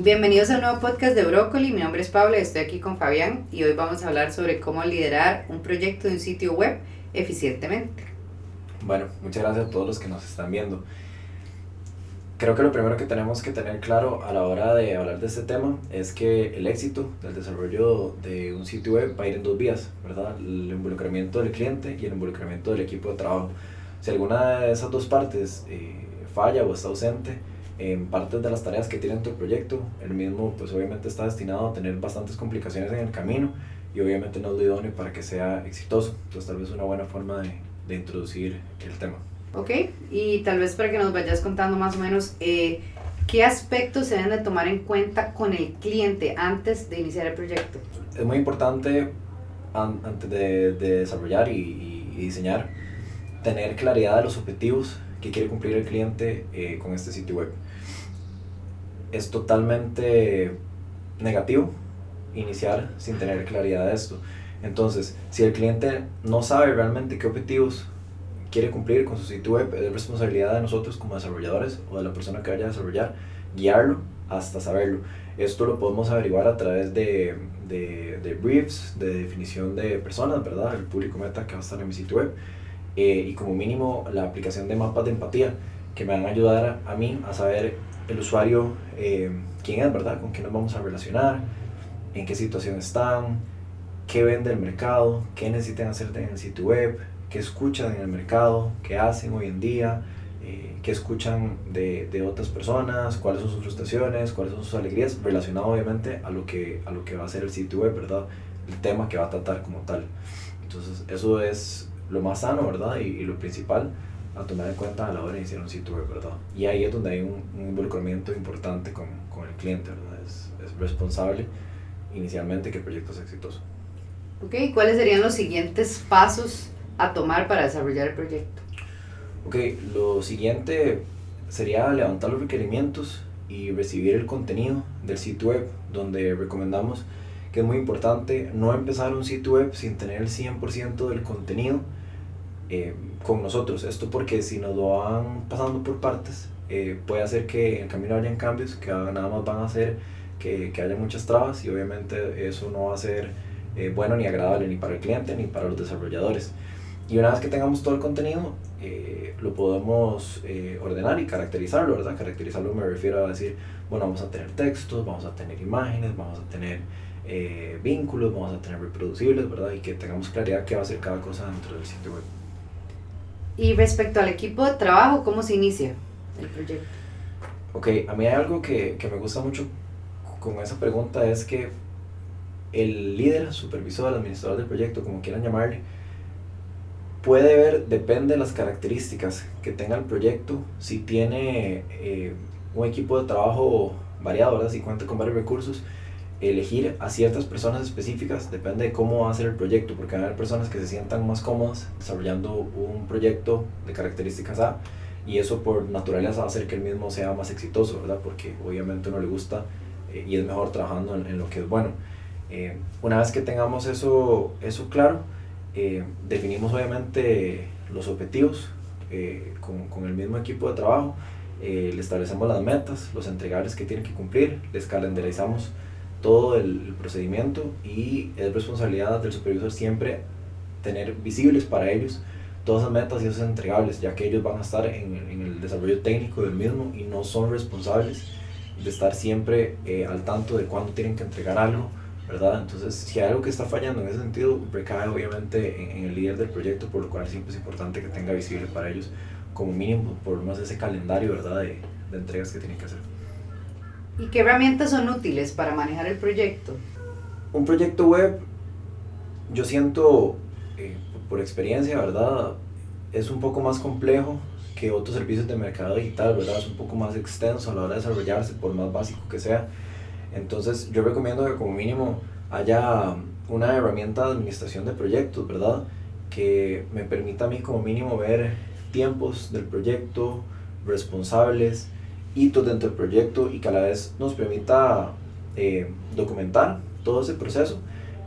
Bienvenidos a un nuevo podcast de Brócoli. Mi nombre es Pablo y estoy aquí con Fabián y hoy vamos a hablar sobre cómo liderar un proyecto de un sitio web eficientemente. Bueno, muchas gracias a todos los que nos están viendo. Creo que lo primero que tenemos que tener claro a la hora de hablar de este tema es que el éxito del desarrollo de un sitio web va a ir en dos vías, ¿verdad? El involucramiento del cliente y el involucramiento del equipo de trabajo. Si alguna de esas dos partes eh, falla o está ausente en partes de las tareas que tiene tu proyecto, el mismo pues obviamente está destinado a tener bastantes complicaciones en el camino y obviamente no es lo idóneo para que sea exitoso. Entonces tal vez una buena forma de, de introducir el tema. Ok, y tal vez para que nos vayas contando más o menos eh, qué aspectos se deben de tomar en cuenta con el cliente antes de iniciar el proyecto. Es muy importante antes de, de desarrollar y, y, diseñar tener claridad de los objetivos que quiere cumplir el cliente eh, con este sitio web. Es totalmente negativo iniciar sin tener claridad de esto. Entonces, si el cliente no sabe realmente qué objetivos quiere cumplir con su sitio web, es responsabilidad de nosotros como desarrolladores o de la persona que vaya a desarrollar, guiarlo hasta saberlo. Esto lo podemos averiguar a través de, de, de briefs, de definición de personas, ¿verdad? El público meta que va a estar en mi sitio web. Eh, y como mínimo la aplicación de mapas de empatía que me van a ayudar a, mí a saber el usuario eh, quién es, ¿verdad? Con quién nos vamos a relacionar, en qué situación están, qué vende el mercado, qué necesitan hacer en el sitio web, qué escuchan en el mercado, qué hacen hoy en día, eh, qué escuchan de, de, otras personas, cuáles son sus frustraciones, cuáles son sus alegrías, relacionado obviamente a lo que, a lo que va a ser el sitio web, ¿verdad? El tema que va a tratar como tal. Entonces, eso es lo más sano, ¿verdad? Y, y lo principal a tomar en cuenta a la hora de iniciar un sitio web, ¿verdad? Y ahí es donde hay un, un involucramiento importante con, con, el cliente, ¿verdad? Es, es responsable inicialmente que el proyecto sea exitoso. Ok, ¿cuáles serían los siguientes pasos a tomar para desarrollar el proyecto? Ok, lo siguiente sería levantar los requerimientos y recibir el contenido del sitio web, donde recomendamos que es muy importante no empezar un sitio web sin tener el 100% del contenido eh, con nosotros. Esto porque si nos lo van pasando por partes, eh, puede hacer que en el camino hayan cambios que nada más van a hacer que, que haya muchas trabas y obviamente eso no va a ser eh, bueno ni agradable ni para el cliente ni para los desarrolladores. Y una vez que tengamos todo el contenido, lo podemos ordenar y caracterizarlo, ¿verdad? Caracterizarlo me refiero a decir, bueno, vamos a tener textos, vamos a tener imágenes, vamos a tener vínculos, vamos a tener reproducibles, ¿verdad? Y que tengamos claridad qué va a hacer cada cosa dentro del sitio web. Y respecto al equipo de trabajo, ¿cómo se inicia el proyecto? Ok, a mí hay algo que, que me gusta mucho con esa pregunta, es que el líder, supervisor, administrador del proyecto, como quieran llamarle, puede ver, depende de las características que tenga el proyecto, si tiene eh, un equipo de trabajo variado, ¿verdad? si cuenta con varios recursos, elegir a ciertas personas específicas, depende de cómo va a ser el proyecto, porque hay personas que se sientan más cómodas desarrollando un proyecto de características A, y eso por naturaleza va a hacer que el mismo sea más exitoso, ¿verdad? Porque obviamente a uno le gusta eh, y es mejor trabajando en, en lo que es bueno. Eh, una vez que tengamos eso, eso claro, eh, definimos obviamente los objetivos eh, con, con, el mismo equipo de trabajo, eh, le establecemos las metas, los entregables que tienen que cumplir, les calendarizamos todo el, el, procedimiento y es responsabilidad del supervisor siempre tener visibles para ellos todas esas metas y esos entregables, ya que ellos van a estar en, en el desarrollo técnico del mismo y no son responsables de estar siempre eh, al tanto de cuándo tienen que entregar algo ¿verdad? Entonces, si hay algo que está fallando en ese sentido, recae obviamente en, en, el líder del proyecto, por lo cual siempre es importante que tenga visible para ellos, como mínimo, por lo menos ese calendario, ¿verdad?, de, de entregas que tienen que hacer. ¿Y qué herramientas son útiles para manejar el proyecto? Un proyecto web, yo siento, eh, por experiencia, ¿verdad?, es un poco más complejo que otros servicios de mercado digital, ¿verdad? Es un poco más extenso a la hora de desarrollarse, por más básico que sea entonces yo recomiendo que como mínimo haya una herramienta de administración de proyectos, ¿verdad? Que me permita a mí como mínimo ver tiempos del proyecto, responsables, hitos dentro del proyecto y que a la vez nos permita eh, documentar todo ese proceso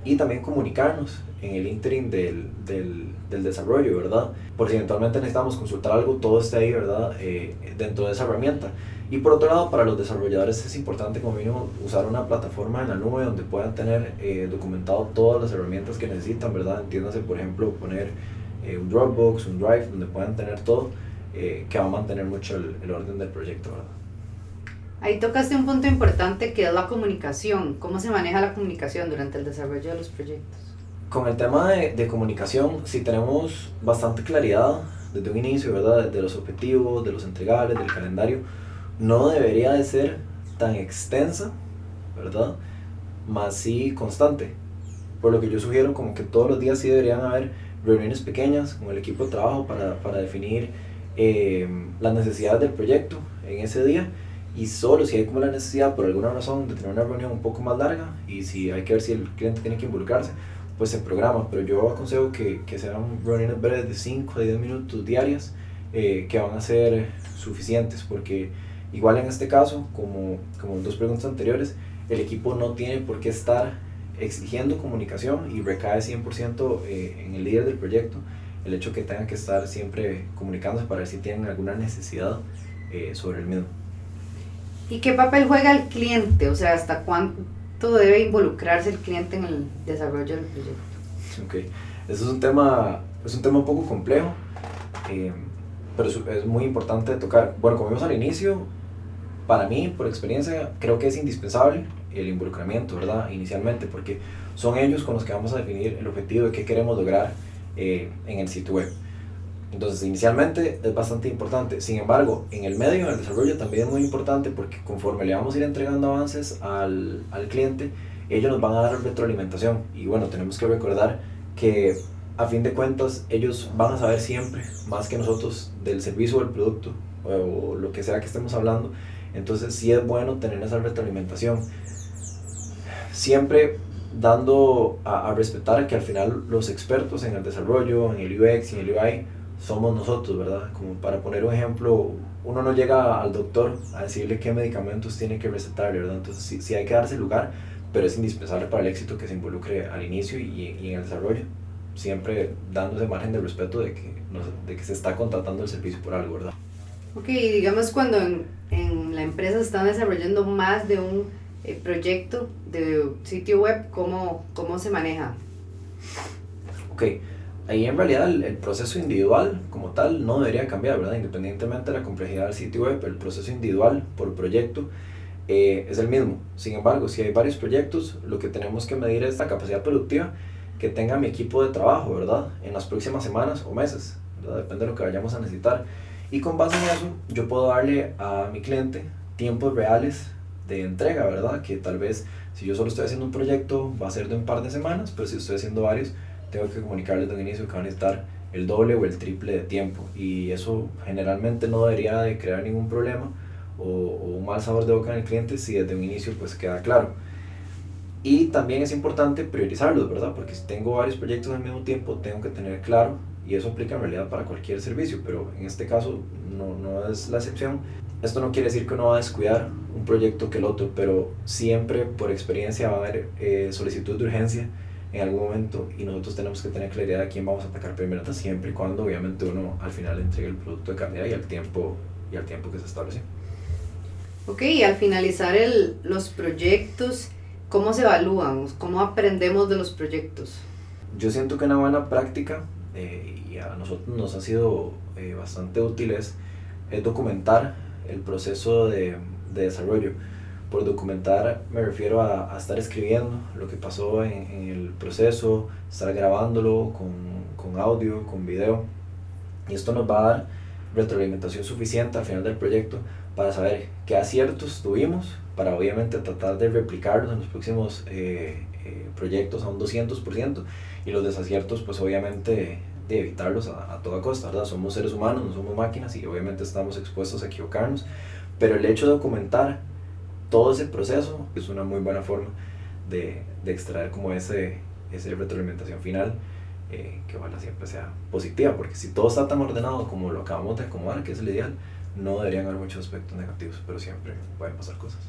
y también comunicarnos en el interim del, del, del, desarrollo, ¿verdad? Por si eventualmente necesitamos consultar algo, todo esté ahí, ¿verdad? Eh, dentro de esa herramienta. Y por otro lado, para los desarrolladores es importante como mínimo usar una plataforma en la nube donde puedan tener eh, documentado todas las herramientas que necesitan, ¿verdad? Entiéndase, por ejemplo, poner eh, un Dropbox, un Drive, donde puedan tener todo, que va a mantener mucho el, el orden del proyecto, ¿verdad? Ahí tocaste un punto importante que es la comunicación. ¿Cómo se maneja la comunicación durante el desarrollo de los proyectos? Con el tema de, de comunicación, si tenemos bastante claridad desde un inicio, ¿verdad? De los objetivos, de los entregables, del calendario, no debería de ser tan extensa, ¿verdad? Más sí constante. Por lo que yo sugiero como que todos los días sí deberían haber reuniones pequeñas con el equipo de trabajo para, para definir eh, las necesidades del proyecto en ese día y solo si hay como la necesidad por alguna razón de tener una reunión un poco más larga y si hay que ver si el cliente tiene que involucrarse, pues se programa, pero yo aconsejo que, que sean reuniones breves de 5 a 10 minutos diarias eh, que van a ser suficientes porque igual en este caso, como, como en dos preguntas anteriores, el equipo no tiene por qué estar exigiendo comunicación y recae 100% eh, en el líder del proyecto el hecho que tengan que estar siempre comunicándose para ver si tienen alguna necesidad eh, sobre el mismo. ¿Y qué papel juega el cliente? O sea, ¿hasta cuánto debe involucrarse el cliente en el desarrollo del proyecto? Ok, eso es un tema, es un tema un poco complejo, eh, pero es, muy importante tocar. Bueno, como vimos al inicio, para mí, por experiencia, creo que es indispensable el involucramiento, ¿verdad? Inicialmente, porque son ellos con los que vamos a definir el objetivo de qué queremos lograr eh, en el sitio web. Entonces, inicialmente es bastante importante. Sin embargo, en el medio, en el desarrollo, también es muy importante porque conforme le vamos a ir entregando avances al, al cliente, ellos nos van a dar retroalimentación. Y bueno, tenemos que recordar que a fin de cuentas ellos van a saber siempre, más que nosotros, del servicio o del producto o, lo que sea que estemos hablando. Entonces sí es bueno tener esa retroalimentación. Siempre dando a, a respetar que al final los expertos en el desarrollo, en el UX en el UI, somos nosotros, ¿verdad? Como para poner un ejemplo, uno no llega al doctor a decirle qué medicamentos tiene que recetarle, ¿verdad? Entonces sí, sí hay que darse lugar, pero es indispensable para el éxito que se involucre al inicio y, y en el desarrollo, siempre dándose margen de respeto de que, de que se está contratando el servicio por algo, ¿verdad? Ok, digamos cuando en, en la empresa están desarrollando más de un eh, proyecto de sitio web, ¿cómo, cómo se maneja? Ok, ahí en realidad el, proceso individual como tal no debería cambiar, ¿verdad? Independientemente de la complejidad del sitio web, el proceso individual por proyecto eh, es el mismo. Sin embargo, si hay varios proyectos, lo que tenemos que medir es la capacidad productiva que tenga mi equipo de trabajo, ¿verdad? En las próximas semanas o meses, ¿verdad? Depende de lo que vayamos a necesitar. Y con base en eso, yo puedo darle a mi cliente tiempos reales de entrega, ¿verdad? Que tal vez si yo solo estoy haciendo un proyecto va a ser de un par de semanas, pero si estoy haciendo varios, tengo que comunicarles desde el inicio que van a estar el doble o el triple de tiempo y eso generalmente no debería de crear ningún problema o, o, un mal sabor de boca en el cliente si desde un inicio pues queda claro. Y también es importante priorizarlos, ¿verdad? Porque si tengo varios proyectos al mismo tiempo tengo que tener claro y eso aplica en realidad para cualquier servicio, pero en este caso no, no es la excepción. Esto no quiere decir que uno va a descuidar un proyecto que el otro, pero siempre por experiencia va a haber eh, solicitud de urgencia en algún momento y nosotros tenemos que tener claridad de quién vamos a atacar primero, siempre y cuando obviamente uno al final entregue el producto de calidad y al tiempo, y al tiempo que se estableció. Ok, y al finalizar el, los proyectos, ¿cómo se evalúan? ¿Cómo aprendemos de los proyectos? Yo siento que una buena práctica eh, y a nosotros nos ha sido eh, bastante útil es, es, documentar el proceso de, de desarrollo por documentar me refiero a, a estar escribiendo lo que pasó en, en, el proceso, estar grabándolo con, con, audio, con video. Y esto nos va a dar retroalimentación suficiente al final del proyecto para saber qué aciertos tuvimos, para obviamente tratar de replicarlos en los próximos eh, eh, proyectos a un 200%, y los desaciertos pues obviamente de evitarlos a, a toda costa, ¿verdad? Somos seres humanos, no somos máquinas y obviamente estamos expuestos a equivocarnos, pero el hecho de documentar todo ese proceso es una muy buena forma de, de extraer como ese, ese retroalimentación final eh, que ojalá siempre sea positiva, porque si todo está tan ordenado como lo acabamos de acomodar, que es el ideal, no deberían haber muchos aspectos negativos, pero siempre pueden pasar cosas.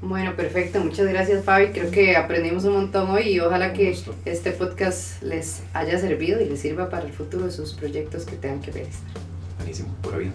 Bueno, perfecto. Muchas gracias, Fabi. Creo que aprendimos un montón hoy y ojalá que este podcast les haya servido y les sirva para el futuro de sus proyectos que tengan que ver. Buenísimo, por vida.